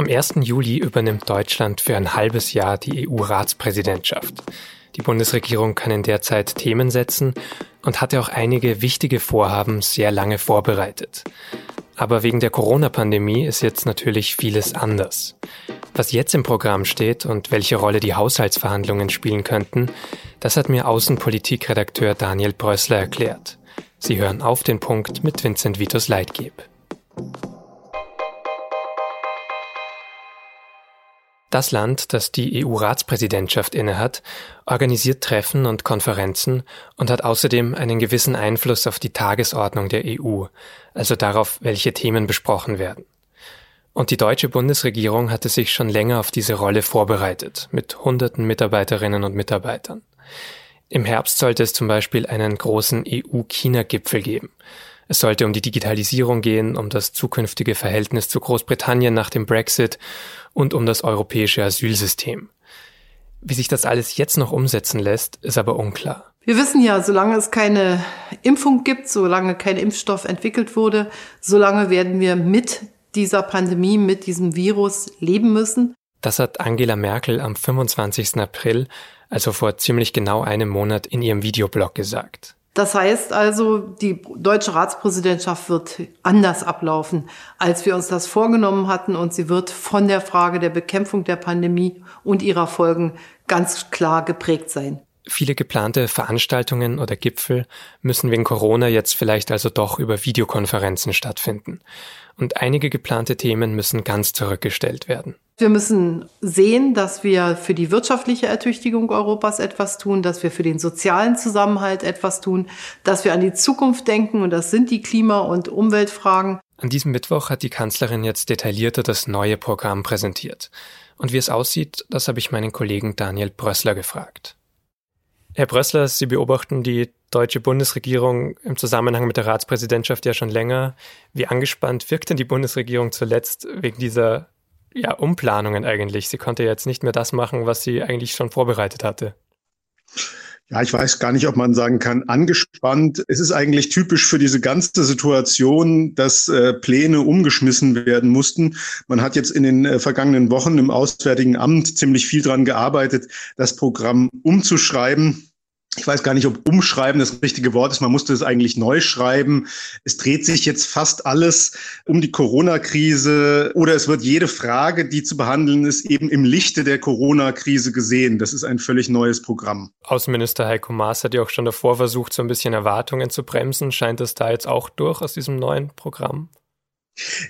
Am 1. Juli übernimmt Deutschland für ein halbes Jahr die EU-Ratspräsidentschaft. Die Bundesregierung kann in der Zeit Themen setzen und hatte auch einige wichtige Vorhaben sehr lange vorbereitet. Aber wegen der Corona-Pandemie ist jetzt natürlich vieles anders. Was jetzt im Programm steht und welche Rolle die Haushaltsverhandlungen spielen könnten, das hat mir Außenpolitikredakteur Daniel Brössler erklärt. Sie hören auf den Punkt mit Vincent Vitus Leitgeb. Das Land, das die EU-Ratspräsidentschaft innehat, organisiert Treffen und Konferenzen und hat außerdem einen gewissen Einfluss auf die Tagesordnung der EU, also darauf, welche Themen besprochen werden. Und die deutsche Bundesregierung hatte sich schon länger auf diese Rolle vorbereitet, mit hunderten Mitarbeiterinnen und Mitarbeitern. Im Herbst sollte es zum Beispiel einen großen EU-China-Gipfel geben. Es sollte um die Digitalisierung gehen, um das zukünftige Verhältnis zu Großbritannien nach dem Brexit und um das europäische Asylsystem. Wie sich das alles jetzt noch umsetzen lässt, ist aber unklar. Wir wissen ja, solange es keine Impfung gibt, solange kein Impfstoff entwickelt wurde, solange werden wir mit dieser Pandemie, mit diesem Virus leben müssen. Das hat Angela Merkel am 25. April, also vor ziemlich genau einem Monat, in ihrem Videoblog gesagt. Das heißt also, die deutsche Ratspräsidentschaft wird anders ablaufen, als wir uns das vorgenommen hatten. Und sie wird von der Frage der Bekämpfung der Pandemie und ihrer Folgen ganz klar geprägt sein. Viele geplante Veranstaltungen oder Gipfel müssen wegen Corona jetzt vielleicht also doch über Videokonferenzen stattfinden. Und einige geplante Themen müssen ganz zurückgestellt werden. Wir müssen sehen, dass wir für die wirtschaftliche Ertüchtigung Europas etwas tun, dass wir für den sozialen Zusammenhalt etwas tun, dass wir an die Zukunft denken und das sind die Klima- und Umweltfragen. An diesem Mittwoch hat die Kanzlerin jetzt detaillierter das neue Programm präsentiert. Und wie es aussieht, das habe ich meinen Kollegen Daniel Brössler gefragt. Herr Brössler, Sie beobachten die deutsche Bundesregierung im Zusammenhang mit der Ratspräsidentschaft ja schon länger. Wie angespannt wirkt denn die Bundesregierung zuletzt wegen dieser ja, Umplanungen eigentlich. Sie konnte jetzt nicht mehr das machen, was sie eigentlich schon vorbereitet hatte. Ja, ich weiß gar nicht, ob man sagen kann, angespannt. Es ist eigentlich typisch für diese ganze Situation, dass äh, Pläne umgeschmissen werden mussten. Man hat jetzt in den äh, vergangenen Wochen im Auswärtigen Amt ziemlich viel dran gearbeitet, das Programm umzuschreiben ich weiß gar nicht, ob umschreiben das richtige Wort ist. Man musste es eigentlich neu schreiben. Es dreht sich jetzt fast alles um die Corona-Krise oder es wird jede Frage, die zu behandeln ist, eben im Lichte der Corona-Krise gesehen. Das ist ein völlig neues Programm. Außenminister Heiko Maas hat ja auch schon davor versucht, so ein bisschen Erwartungen zu bremsen. Scheint das da jetzt auch durch aus diesem neuen Programm?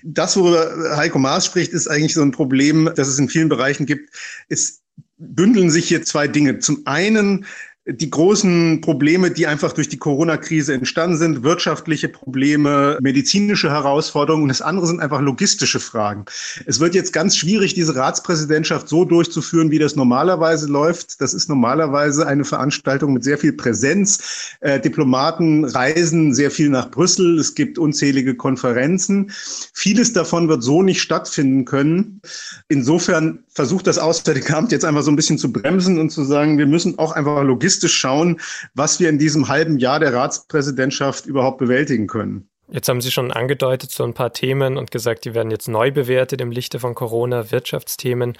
Das, worüber Heiko Maas spricht, ist eigentlich so ein Problem, das es in vielen Bereichen gibt. Es bündeln sich hier zwei Dinge. Zum einen die großen Probleme, die einfach durch die Corona-Krise entstanden sind, wirtschaftliche Probleme, medizinische Herausforderungen und das andere sind einfach logistische Fragen. Es wird jetzt ganz schwierig, diese Ratspräsidentschaft so durchzuführen, wie das normalerweise läuft. Das ist normalerweise eine Veranstaltung mit sehr viel Präsenz. Äh, Diplomaten reisen sehr viel nach Brüssel. Es gibt unzählige Konferenzen. Vieles davon wird so nicht stattfinden können. Insofern versucht das Auswärtige Amt jetzt einfach so ein bisschen zu bremsen und zu sagen, wir müssen auch einfach logistisch realistisch schauen, was wir in diesem halben Jahr der Ratspräsidentschaft überhaupt bewältigen können. Jetzt haben Sie schon angedeutet, so ein paar Themen und gesagt, die werden jetzt neu bewertet im Lichte von Corona, Wirtschaftsthemen.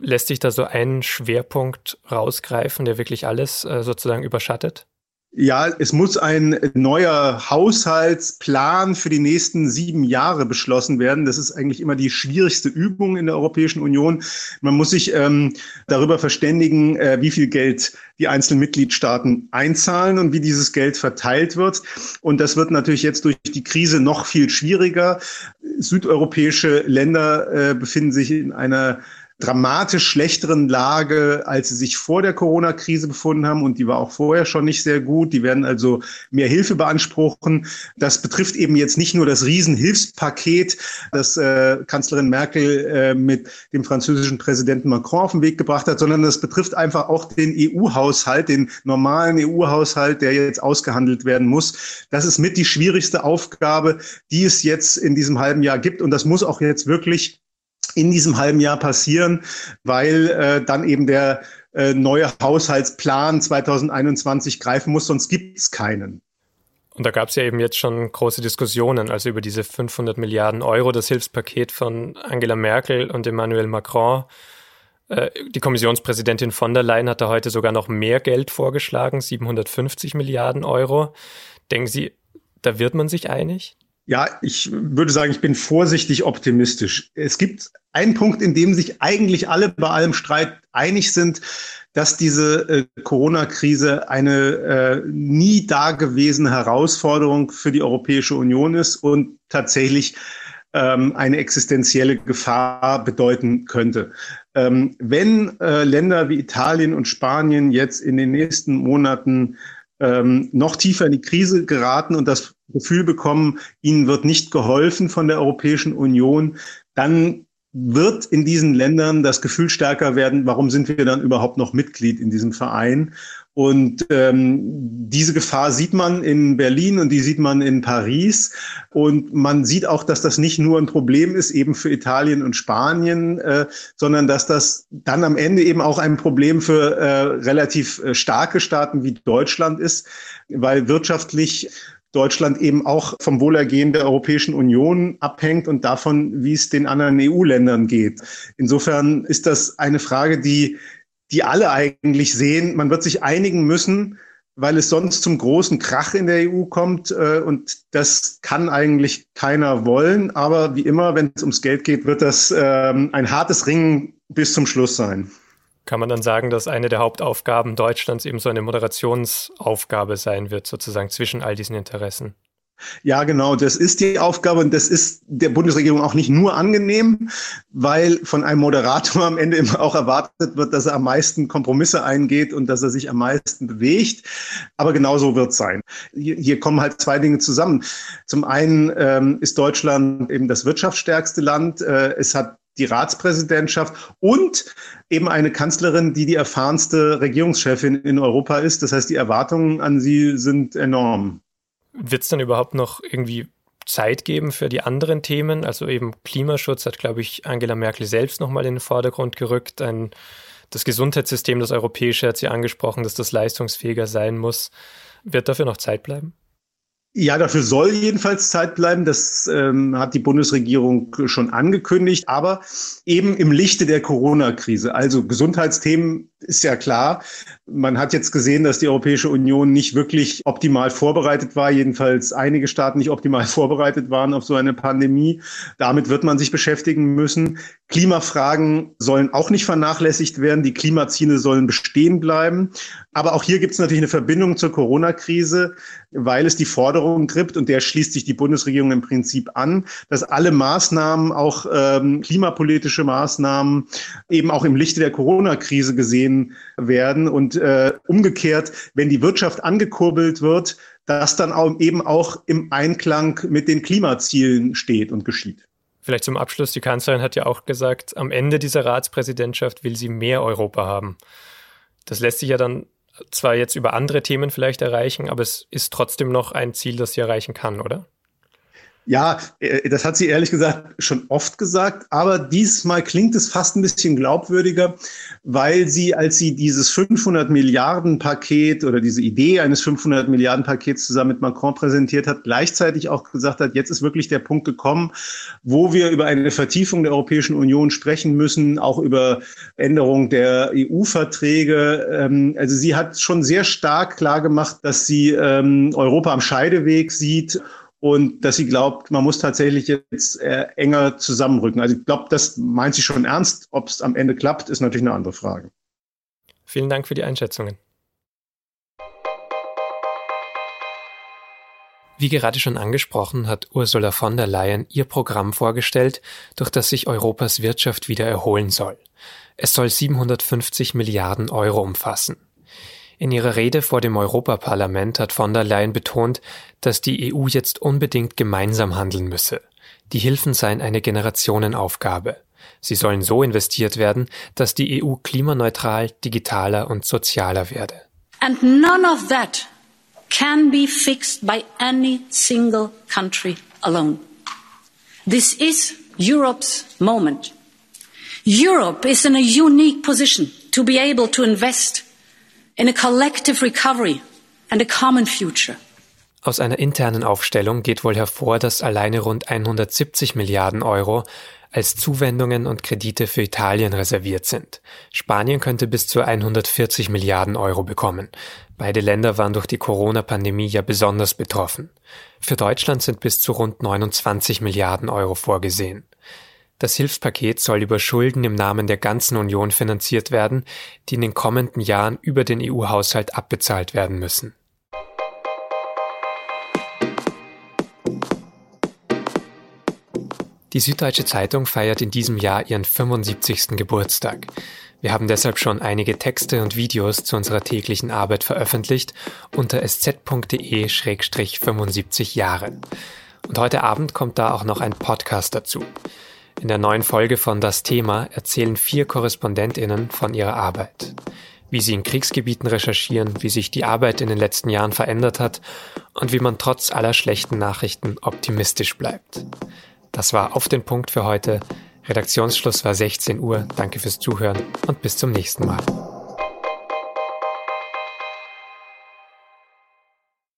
Lässt sich da so ein Schwerpunkt rausgreifen, der wirklich alles äh, sozusagen überschattet? Ja, es muss ein neuer Haushaltsplan für die nächsten sieben Jahre beschlossen werden. Das ist eigentlich immer die schwierigste Übung in der Europäischen Union. Man muss sich ähm, darüber verständigen, äh, wie viel Geld die einzelnen Mitgliedstaaten einzahlen und wie dieses Geld verteilt wird. Und das wird natürlich jetzt durch die Krise noch viel schwieriger. Südeuropäische Länder äh, befinden sich in einer dramatisch schlechteren Lage, als sie sich vor der Corona-Krise befunden haben. Und die war auch vorher schon nicht sehr gut. Die werden also mehr Hilfe beanspruchen. Das betrifft eben jetzt nicht nur das Riesenhilfspaket, das äh, Kanzlerin Merkel äh, mit dem französischen Präsidenten Macron auf den Weg gebracht hat, sondern das betrifft einfach auch den EU-Haushalt, den normalen EU-Haushalt, der jetzt ausgehandelt werden muss. Das ist mit die schwierigste Aufgabe, die es jetzt in diesem halben Jahr gibt. Und das muss auch jetzt wirklich in diesem halben Jahr passieren, weil äh, dann eben der äh, neue Haushaltsplan 2021 greifen muss, sonst gibt es keinen. Und da gab es ja eben jetzt schon große Diskussionen, also über diese 500 Milliarden Euro, das Hilfspaket von Angela Merkel und Emmanuel Macron. Äh, die Kommissionspräsidentin von der Leyen hat da heute sogar noch mehr Geld vorgeschlagen, 750 Milliarden Euro. Denken Sie, da wird man sich einig? Ja, ich würde sagen, ich bin vorsichtig optimistisch. Es gibt einen Punkt, in dem sich eigentlich alle bei allem Streit einig sind, dass diese äh, Corona-Krise eine äh, nie dagewesene Herausforderung für die Europäische Union ist und tatsächlich ähm, eine existenzielle Gefahr bedeuten könnte. Ähm, wenn äh, Länder wie Italien und Spanien jetzt in den nächsten Monaten ähm, noch tiefer in die Krise geraten und das Gefühl bekommen, ihnen wird nicht geholfen von der Europäischen Union, dann wird in diesen Ländern das Gefühl stärker werden, warum sind wir dann überhaupt noch Mitglied in diesem Verein? Und ähm, diese Gefahr sieht man in Berlin und die sieht man in Paris. Und man sieht auch, dass das nicht nur ein Problem ist eben für Italien und Spanien, äh, sondern dass das dann am Ende eben auch ein Problem für äh, relativ äh, starke Staaten wie Deutschland ist, weil wirtschaftlich Deutschland eben auch vom Wohlergehen der Europäischen Union abhängt und davon, wie es den anderen EU-Ländern geht. Insofern ist das eine Frage, die, die alle eigentlich sehen. Man wird sich einigen müssen, weil es sonst zum großen Krach in der EU kommt. Äh, und das kann eigentlich keiner wollen. Aber wie immer, wenn es ums Geld geht, wird das ähm, ein hartes Ringen bis zum Schluss sein. Kann man dann sagen, dass eine der Hauptaufgaben Deutschlands eben so eine Moderationsaufgabe sein wird, sozusagen zwischen all diesen Interessen? Ja, genau, das ist die Aufgabe und das ist der Bundesregierung auch nicht nur angenehm, weil von einem Moderator am Ende immer auch erwartet wird, dass er am meisten Kompromisse eingeht und dass er sich am meisten bewegt. Aber genau so wird es sein. Hier, kommen halt zwei Dinge zusammen. Zum einen ähm, ist Deutschland eben das wirtschaftsstärkste Land. Äh, es hat die Ratspräsidentschaft und eben eine Kanzlerin, die die erfahrenste Regierungschefin in Europa ist. Das heißt, die Erwartungen an sie sind enorm. Wird es dann überhaupt noch irgendwie Zeit geben für die anderen Themen? Also eben Klimaschutz hat, glaube ich, Angela Merkel selbst nochmal in den Vordergrund gerückt. Ein, das Gesundheitssystem, das europäische, hat sie angesprochen, dass das leistungsfähiger sein muss. Wird dafür noch Zeit bleiben? Ja, dafür soll jedenfalls Zeit bleiben. Das ähm, hat die Bundesregierung schon angekündigt. Aber eben im Lichte der Corona-Krise. Also Gesundheitsthemen ist ja klar. Man hat jetzt gesehen, dass die Europäische Union nicht wirklich optimal vorbereitet war. Jedenfalls einige Staaten nicht optimal vorbereitet waren auf so eine Pandemie. Damit wird man sich beschäftigen müssen. Klimafragen sollen auch nicht vernachlässigt werden. Die Klimaziele sollen bestehen bleiben. Aber auch hier gibt es natürlich eine Verbindung zur Corona-Krise, weil es die Forderung gibt, und der schließt sich die Bundesregierung im Prinzip an, dass alle Maßnahmen, auch ähm, klimapolitische Maßnahmen, eben auch im Lichte der Corona-Krise gesehen werden. Und äh, umgekehrt, wenn die Wirtschaft angekurbelt wird, das dann auch eben auch im Einklang mit den Klimazielen steht und geschieht. Vielleicht zum Abschluss, die Kanzlerin hat ja auch gesagt, am Ende dieser Ratspräsidentschaft will sie mehr Europa haben. Das lässt sich ja dann zwar jetzt über andere Themen vielleicht erreichen, aber es ist trotzdem noch ein Ziel, das sie erreichen kann, oder? Ja, äh, das hat sie ehrlich gesagt schon oft gesagt, aber diesmal klingt es fast ein bisschen glaubwürdiger, weil sie, als sie dieses 500 Milliarden Paket oder diese Idee eines 500 Milliarden Pakets zusammen mit Macron präsentiert hat, gleichzeitig auch gesagt hat, jetzt ist wirklich der Punkt gekommen, wo wir über eine Vertiefung der Europäischen Union sprechen müssen, auch über Änderung der EU-Verträge. Ähm, also sie hat schon sehr stark klargemacht, dass sie ähm, Europa am Scheideweg sieht und dass sie glaubt, man muss tatsächlich jetzt äh, enger zusammenrücken. Also ich glaube, das meint sie schon ernst. Ob es am Ende klappt, ist natürlich eine andere Frage. Vielen Dank für die Einschätzungen. Wie gerade schon angesprochen, hat Ursula von der Leyen ihr Programm vorgestellt, durch das sich Europas Wirtschaft wieder erholen soll. Es soll 750 Milliarden Euro umfassen. In ihrer Rede vor dem Europaparlament hat von der Leyen betont, dass die EU jetzt unbedingt gemeinsam handeln müsse. Die Hilfen seien eine Generationenaufgabe. Sie sollen so investiert werden, dass die EU klimaneutral, digitaler und sozialer werde. And none of that can be fixed by any single country alone. This is Europe's moment. Europe is in a unique position to be able to invest in a collective recovery and a common future. Aus einer internen Aufstellung geht wohl hervor, dass alleine rund 170 Milliarden Euro als Zuwendungen und Kredite für Italien reserviert sind. Spanien könnte bis zu 140 Milliarden Euro bekommen. Beide Länder waren durch die Corona-Pandemie ja besonders betroffen. Für Deutschland sind bis zu rund 29 Milliarden Euro vorgesehen. Das Hilfspaket soll über Schulden im Namen der ganzen Union finanziert werden, die in den kommenden Jahren über den EU-Haushalt abbezahlt werden müssen. Die Süddeutsche Zeitung feiert in diesem Jahr ihren 75. Geburtstag. Wir haben deshalb schon einige Texte und Videos zu unserer täglichen Arbeit veröffentlicht unter sz.de-75 Jahre. Und heute Abend kommt da auch noch ein Podcast dazu. In der neuen Folge von Das Thema erzählen vier KorrespondentInnen von ihrer Arbeit. Wie sie in Kriegsgebieten recherchieren, wie sich die Arbeit in den letzten Jahren verändert hat und wie man trotz aller schlechten Nachrichten optimistisch bleibt. Das war auf den Punkt für heute. Redaktionsschluss war 16 Uhr. Danke fürs Zuhören und bis zum nächsten Mal.